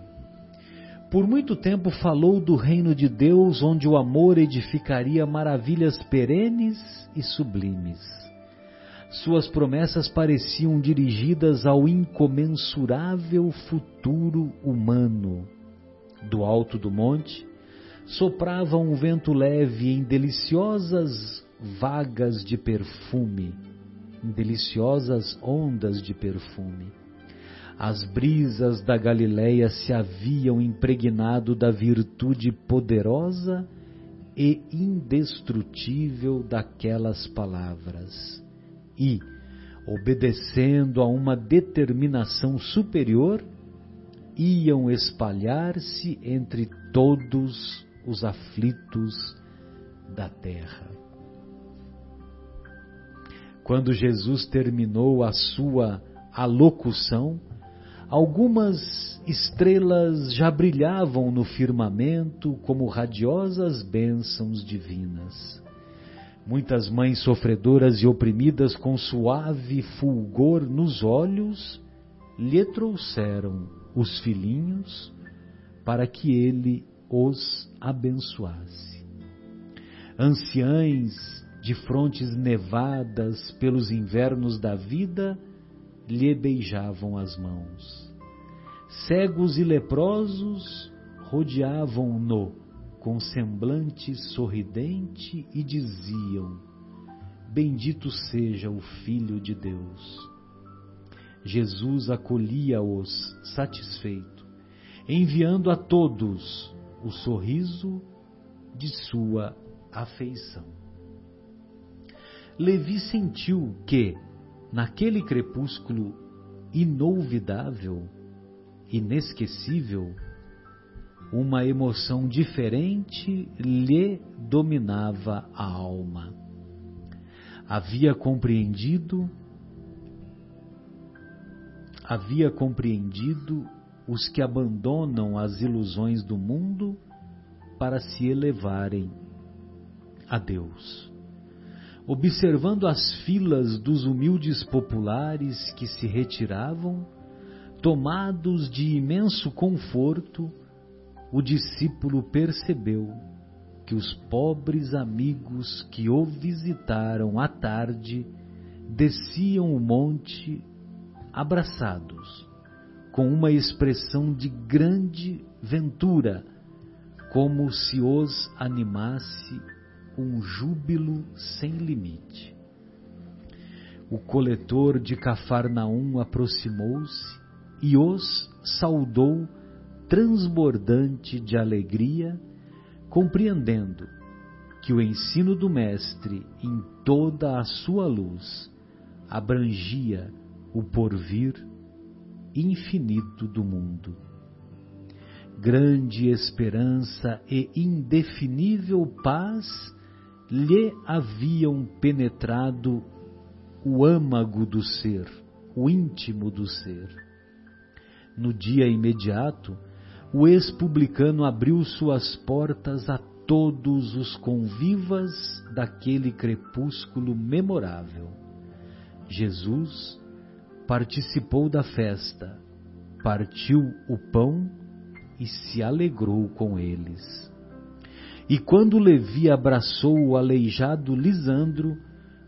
Por muito tempo falou do reino de Deus, onde o amor edificaria maravilhas perenes e sublimes. Suas promessas pareciam dirigidas ao incomensurável futuro humano. Do alto do monte, soprava um vento leve em deliciosas vagas de perfume deliciosas ondas de perfume. As brisas da Galileia se haviam impregnado da virtude poderosa e indestrutível daquelas palavras. E, obedecendo a uma determinação superior, iam espalhar-se entre todos os aflitos da terra. Quando Jesus terminou a sua alocução, algumas estrelas já brilhavam no firmamento como radiosas bênçãos divinas. Muitas mães sofredoras e oprimidas com suave fulgor nos olhos lhe trouxeram os filhinhos para que ele os abençoasse. Anciães de frontes nevadas pelos invernos da vida, lhe beijavam as mãos. Cegos e leprosos rodeavam-no com semblante sorridente e diziam: Bendito seja o Filho de Deus. Jesus acolhia-os satisfeito, enviando a todos o sorriso de sua afeição. Levi sentiu que, naquele crepúsculo inolvidável, inesquecível, uma emoção diferente lhe dominava a alma. Havia compreendido havia compreendido os que abandonam as ilusões do mundo para se elevarem a Deus observando as filas dos humildes populares que se retiravam, tomados de imenso conforto, o discípulo percebeu que os pobres amigos que o visitaram à tarde desciam o monte abraçados, com uma expressão de grande ventura, como se os animasse um júbilo sem limite. O coletor de Cafarnaum aproximou-se e os saudou transbordante de alegria, compreendendo que o ensino do Mestre, em toda a sua luz, abrangia o porvir infinito do mundo. Grande esperança e indefinível paz lhe haviam penetrado o âmago do ser, o íntimo do ser. No dia imediato, o ex-publicano abriu suas portas a todos os convivas daquele crepúsculo memorável. Jesus participou da festa, partiu o pão e se alegrou com eles. E quando Levi abraçou o aleijado Lisandro,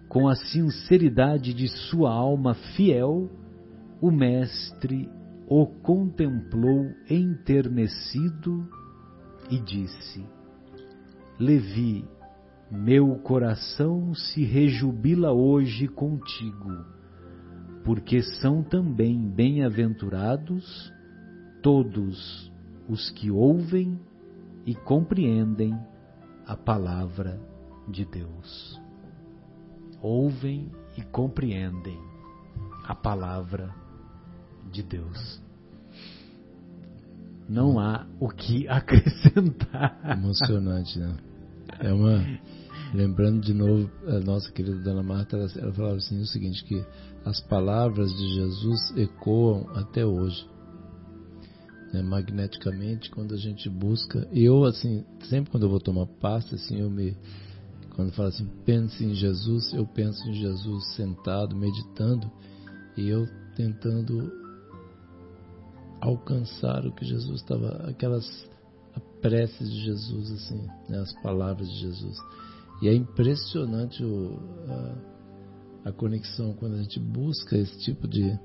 com a sinceridade de sua alma fiel, o mestre o contemplou enternecido e disse: Levi, meu coração se rejubila hoje contigo, porque são também bem-aventurados todos os que ouvem e compreendem a palavra de Deus. Ouvem e compreendem a palavra de Deus. Não há o que acrescentar. Emocionante, né? É uma. Lembrando de novo a nossa querida Dona Marta, ela, ela falava assim o seguinte, que as palavras de Jesus ecoam até hoje né, magneticamente quando a gente busca. Eu, assim, sempre quando eu vou tomar pasta, assim, eu me. Quando falo assim, pense em Jesus, eu penso em Jesus sentado, meditando, E eu tentando alcançar o que Jesus estava, aquelas preces de Jesus, assim, né, as palavras de Jesus. E é impressionante o, a, a conexão quando a gente busca esse tipo de.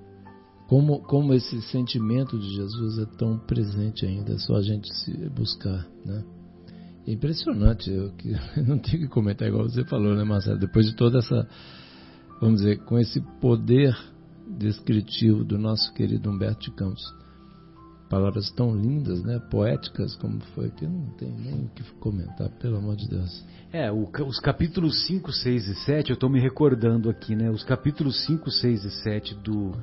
Como, como esse sentimento de Jesus é tão presente ainda, é só a gente se buscar, né? É impressionante, eu, que, eu não tenho que comentar igual você falou, né, Marcelo? Depois de toda essa, vamos dizer, com esse poder descritivo do nosso querido Humberto de Campos, palavras tão lindas, né, poéticas como foi, que não tem nem o que comentar, pelo amor de Deus. É, o, os capítulos 5, 6 e 7, eu estou me recordando aqui, né, os capítulos 5, 6 e 7 do,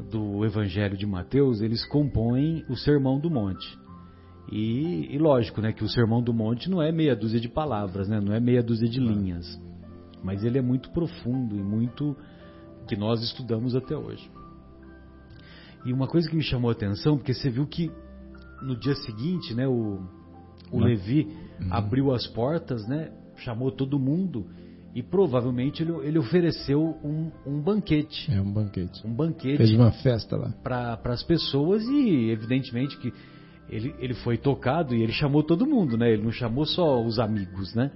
do Evangelho de Mateus, eles compõem o Sermão do Monte. E, e, lógico, né, que o Sermão do Monte não é meia dúzia de palavras, né, não é meia dúzia de linhas, mas ele é muito profundo e muito que nós estudamos até hoje. E uma coisa que me chamou a atenção, porque você viu que no dia seguinte, né, o, o Levi uhum. abriu as portas, né, chamou todo mundo e provavelmente ele, ele ofereceu um, um, banquete. É um banquete. Um banquete. Fez uma festa lá. Para as pessoas e evidentemente que ele, ele foi tocado e ele chamou todo mundo, né? Ele não chamou só os amigos, né?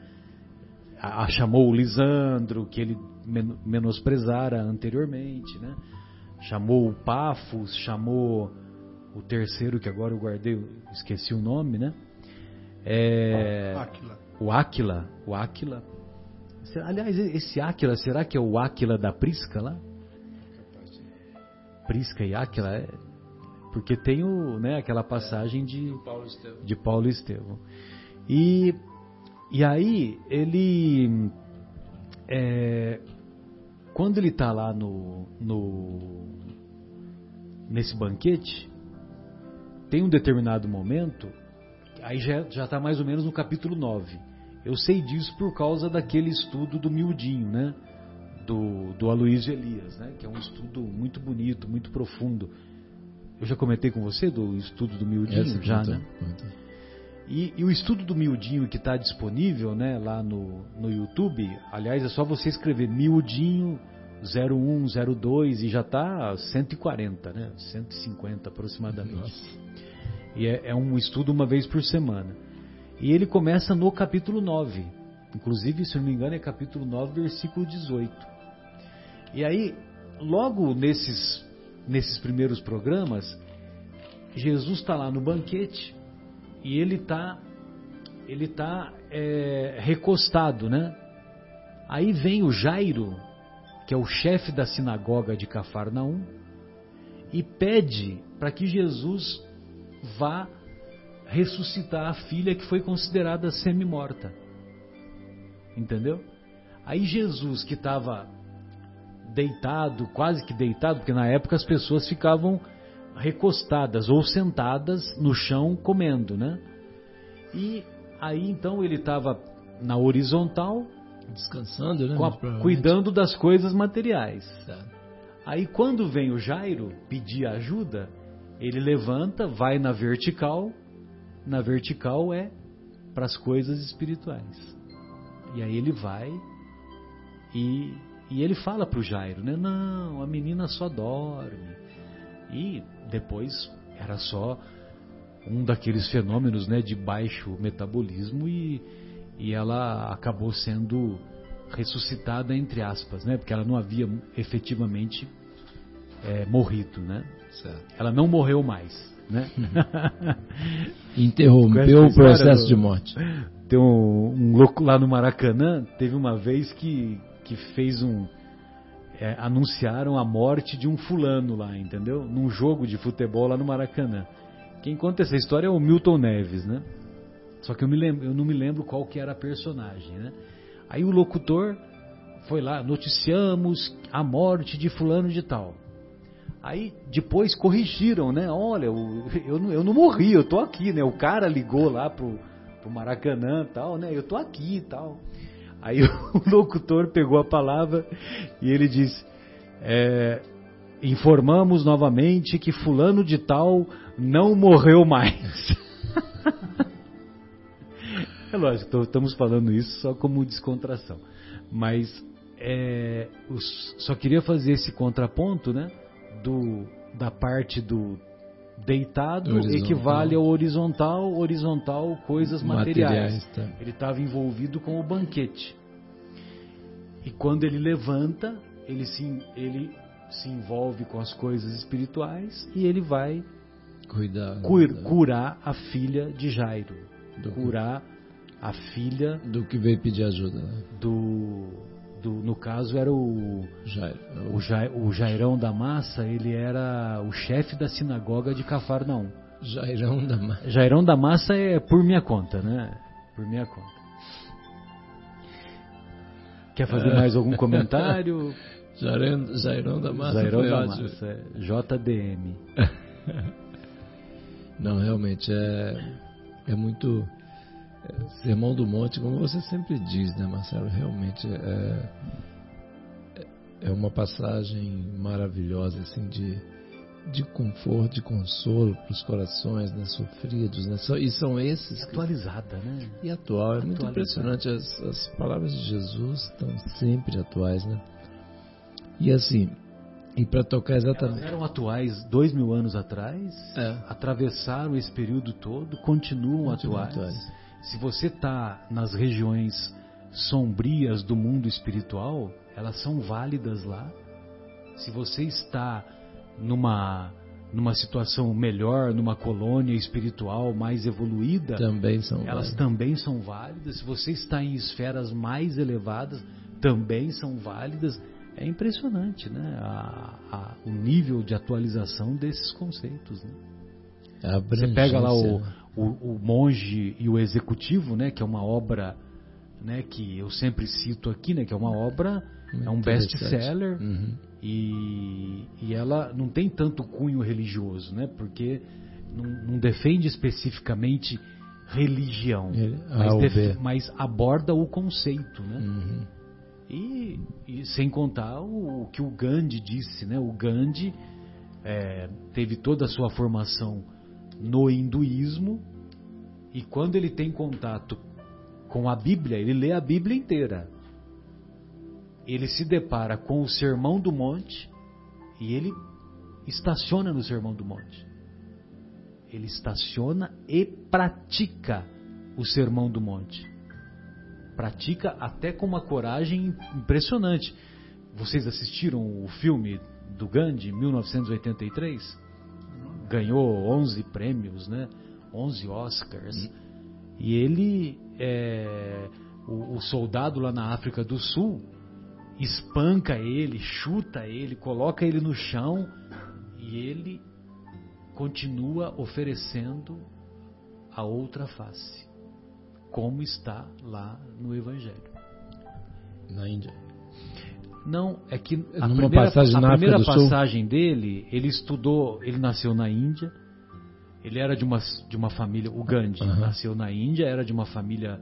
A, a chamou o Lisandro, que ele men menosprezara anteriormente, né? chamou o Pafos, chamou o terceiro que agora eu guardei, esqueci o nome, né? É, Aquila. O Aquila, o Aquila. Aliás, esse Aquila, será que é o Aquila da Prisca lá? Prisca e Aquila é porque tem o, né, aquela passagem de Paulo Estevão. De Paulo Estevão. E e aí ele é, quando ele está lá no, no nesse banquete, tem um determinado momento, aí já está mais ou menos no capítulo 9. Eu sei disso por causa daquele estudo do miudinho, né? Do, do Aloysio Elias, né? Que é um estudo muito bonito, muito profundo. Eu já comentei com você do estudo do miudinho, Essa já, conta, né? Conta. E, e, o estudo do miudinho que está disponível, né? Lá no, no YouTube, aliás, é só você escrever miudinho 01, 02 e já está 140, né? 150 aproximadamente. Nossa. E é, é, um estudo uma vez por semana. E ele começa no capítulo 9. Inclusive, se não me engano, é capítulo 9, versículo 18. E aí, logo nesses, nesses primeiros programas, Jesus está lá no banquete e ele está ele tá, é, recostado, né? Aí vem o Jairo, que é o chefe da sinagoga de Cafarnaum, e pede para que Jesus vá ressuscitar a filha que foi considerada semi-morta. Entendeu? Aí Jesus, que estava deitado, quase que deitado, porque na época as pessoas ficavam recostadas ou sentadas no chão comendo, né? E aí então ele estava na horizontal Descansando, né? A, cuidando das coisas materiais. Aí quando vem o Jairo pedir ajuda, ele levanta, vai na vertical. Na vertical é para as coisas espirituais. E aí ele vai e, e ele fala para o Jairo, né? Não, a menina só dorme. E depois era só um daqueles fenômenos né, de baixo metabolismo e e ela acabou sendo ressuscitada entre aspas, né? Porque ela não havia efetivamente é, morrido, né? Certo. Ela não morreu mais, né? Interrompeu o processo do, de morte. Tem um, um, louco lá no Maracanã, teve uma vez que, que fez um é, anunciaram a morte de um fulano lá, entendeu? Num jogo de futebol lá no Maracanã. Quem conta essa história é o Milton Neves, né? Só que eu, me lembro, eu não me lembro qual que era a personagem, né? Aí o locutor foi lá, noticiamos a morte de fulano de tal. Aí depois corrigiram, né? Olha, eu, eu, eu não morri, eu tô aqui, né? O cara ligou lá pro, pro Maracanã tal, né? Eu tô aqui e tal. Aí o locutor pegou a palavra e ele disse: é, informamos novamente que fulano de tal não morreu mais. É lógico, estamos falando isso só como descontração. Mas é, só queria fazer esse contraponto, né? Do, da parte do deitado Horizontal. equivale ao horizontal, horizontal coisas materiais. Materiais, tá. Ele estava envolvido com o banquete. E quando ele levanta, ele se, ele se envolve com as coisas espirituais e ele vai Cuidado. cur- né? curar a filha de Jairo. Do Curar a filha Do que veio pedir ajuda, né? do, do. No caso, era o. Jair. O, Jai- o Jairão da Massa, ele era o chefe da sinagoga de Cafarnaum. Jairão da Ma- Jairão da Massa é por minha conta, né? Por minha conta. Quer fazer É. mais algum comentário? Jairão, Jairão da Massa Jairão foi da ótimo. Massa, é JDM. Não, realmente é, é muito. É, Sermão do Monte, como você sempre diz, né, Marcelo? Realmente é, é uma passagem maravilhosa, assim, de, de conforto, de consolo para os corações né, sofridos. Né? E são esses. que- Atualizada, né? E atual, é muito impressionante. As, as palavras de Jesus estão sempre atuais, né? E assim, e para tocar Elas exatamente. eram atuais dois mil anos atrás, É. atravessaram esse período todo, continuam, Continuam atuais. atuais. Se você está nas regiões sombrias do mundo espiritual, elas são válidas lá. Se você está numa numa situação melhor, numa colônia espiritual mais evoluída, Também são. elas válidas. também são válidas. Se você está em esferas mais elevadas, também são válidas. É impressionante, né? A- a- o nível de atualização desses conceitos. Né? Você pega lá o? O, o Monge e o Executivo, né? Que é uma obra, né? Que eu sempre cito aqui, né? Que é uma obra, é um Muito best-seller. Uhum. e, e ela não tem tanto cunho religioso, né? Porque não, não defende especificamente religião, A mas, def- mas aborda o conceito, né? Uhum. E, e sem contar o, o que o Gandhi disse, né? O Gandhi é, teve toda a sua formação no hinduísmo e quando ele tem contato com a Bíblia, ele lê a Bíblia inteira. Ele se depara com o Sermão do Monte e ele estaciona no Sermão do Monte. Ele estaciona e pratica o Sermão do Monte pratica até com uma coragem impressionante. Vocês assistiram o filme do Gandhi, 1983? Ganhou 11 prêmios, né? 11 Oscars. E ele, é, o, o soldado lá na África do Sul, espanca ele, chuta ele, coloca ele no chão e ele continua oferecendo a outra face como está lá no Evangelho. Na Índia. Não, é que a Numa primeira, passagem a na primeira passagem dele, ele estudou, ele nasceu na Índia, ele era de uma, de uma família, o Gandhi Aham. nasceu na Índia, era de uma família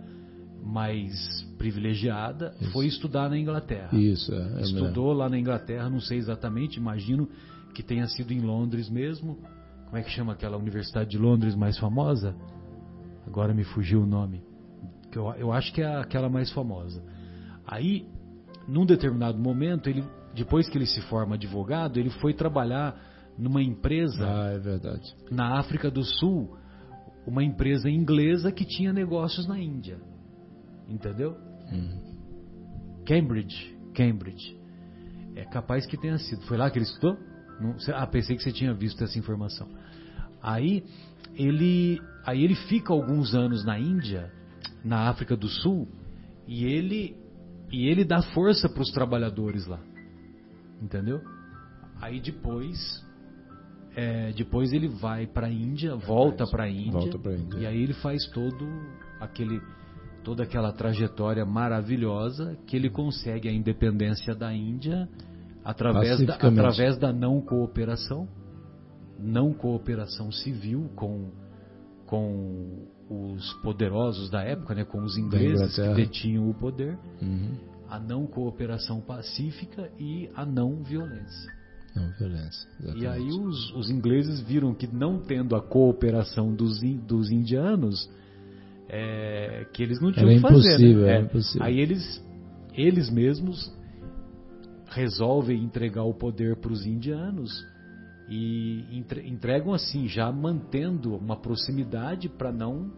mais privilegiada, Isso. foi estudar na Inglaterra. Isso, é. é. Estudou lá na Inglaterra, não sei exatamente, imagino que tenha sido em Londres mesmo. Como é que chama aquela universidade de Londres mais famosa? Agora me fugiu o nome. Que Eu, eu acho que é aquela mais famosa. Aí, num determinado momento, ele, depois que ele se forma advogado, ele foi trabalhar numa empresa Ah, é verdade. na África do Sul, uma empresa inglesa que tinha negócios na Índia. Entendeu? Hum. Cambridge, Cambridge. É capaz que tenha sido. Foi lá que ele estudou? Não, ah, pensei que você tinha visto essa informação. Aí ele, aí ele fica alguns anos na Índia, na África do Sul, e ele e ele dá força para os trabalhadores lá, entendeu? Aí depois, é, depois ele vai para a Índia, volta para a Índia, e aí ele faz todo aquele toda aquela trajetória maravilhosa que ele consegue a independência da Índia através da, através da não cooperação, não cooperação civil com com os poderosos da época, né, com os ingleses que detinham o poder, Uhum. a não cooperação pacífica e a não violência. Não, violência. E aí exatamente. os, os ingleses viram que não tendo a cooperação dos, dos indianos, é, que eles não tinham Era que fazer. impossível, né? É, impossível. Aí eles, eles mesmos resolvem entregar o poder para os indianos e entregam assim, já mantendo uma proximidade para não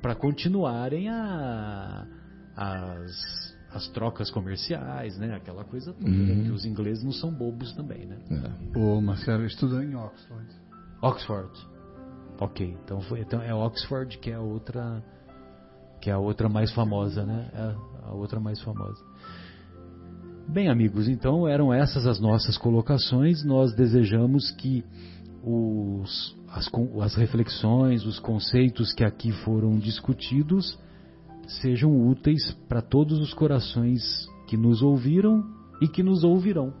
para continuarem a, as, as trocas comerciais, né? Aquela coisa toda, né? uhum. que os ingleses não são bobos também, né? É. O Marcelo estudou em Oxford. Oxford. Ok, então, foi, então é Oxford que é a outra que é a outra mais famosa, né? É a outra mais famosa. Bem, amigos, então eram essas as nossas colocações. Nós desejamos que os, as, as reflexões, os conceitos que aqui foram discutidos sejam úteis para todos os corações que nos ouviram e que nos ouvirão.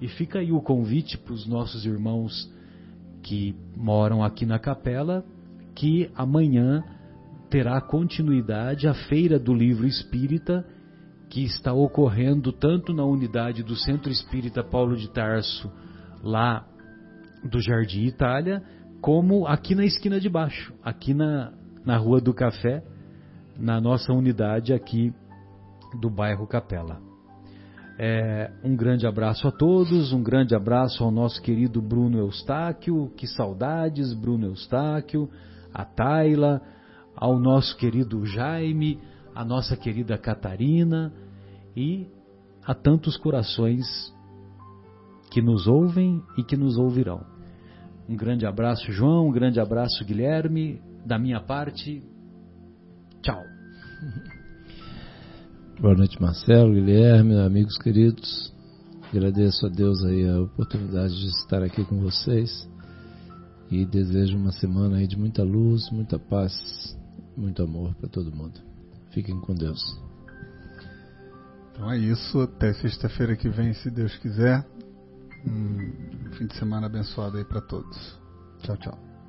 E fica aí o convite para os nossos irmãos que moram aqui na capela, que amanhã terá continuidade a Feira do Livro Espírita, que está ocorrendo tanto na unidade do Centro Espírita Paulo de Tarso, lá do Jardim Itália, como aqui na esquina de baixo, aqui na, na Rua do Café, na nossa unidade aqui do bairro Capela. É, um grande abraço a todos, um grande abraço ao nosso querido Bruno Eustáquio, que saudades, Bruno Eustáquio, a Taila, ao nosso querido Jaime, a nossa querida Catarina e a tantos corações que nos ouvem e que nos ouvirão. Um grande abraço, João, um grande abraço, Guilherme. Da minha parte, tchau. Boa noite, Marcelo, Guilherme, amigos queridos. Agradeço a Deus aí a oportunidade de estar aqui com vocês e desejo uma semana aí de muita luz, muita paz, muito amor para todo mundo. Fiquem com Deus. Então é isso, até sexta-feira que vem, se Deus quiser. Um fim de semana abençoado aí para todos. Tchau, tchau.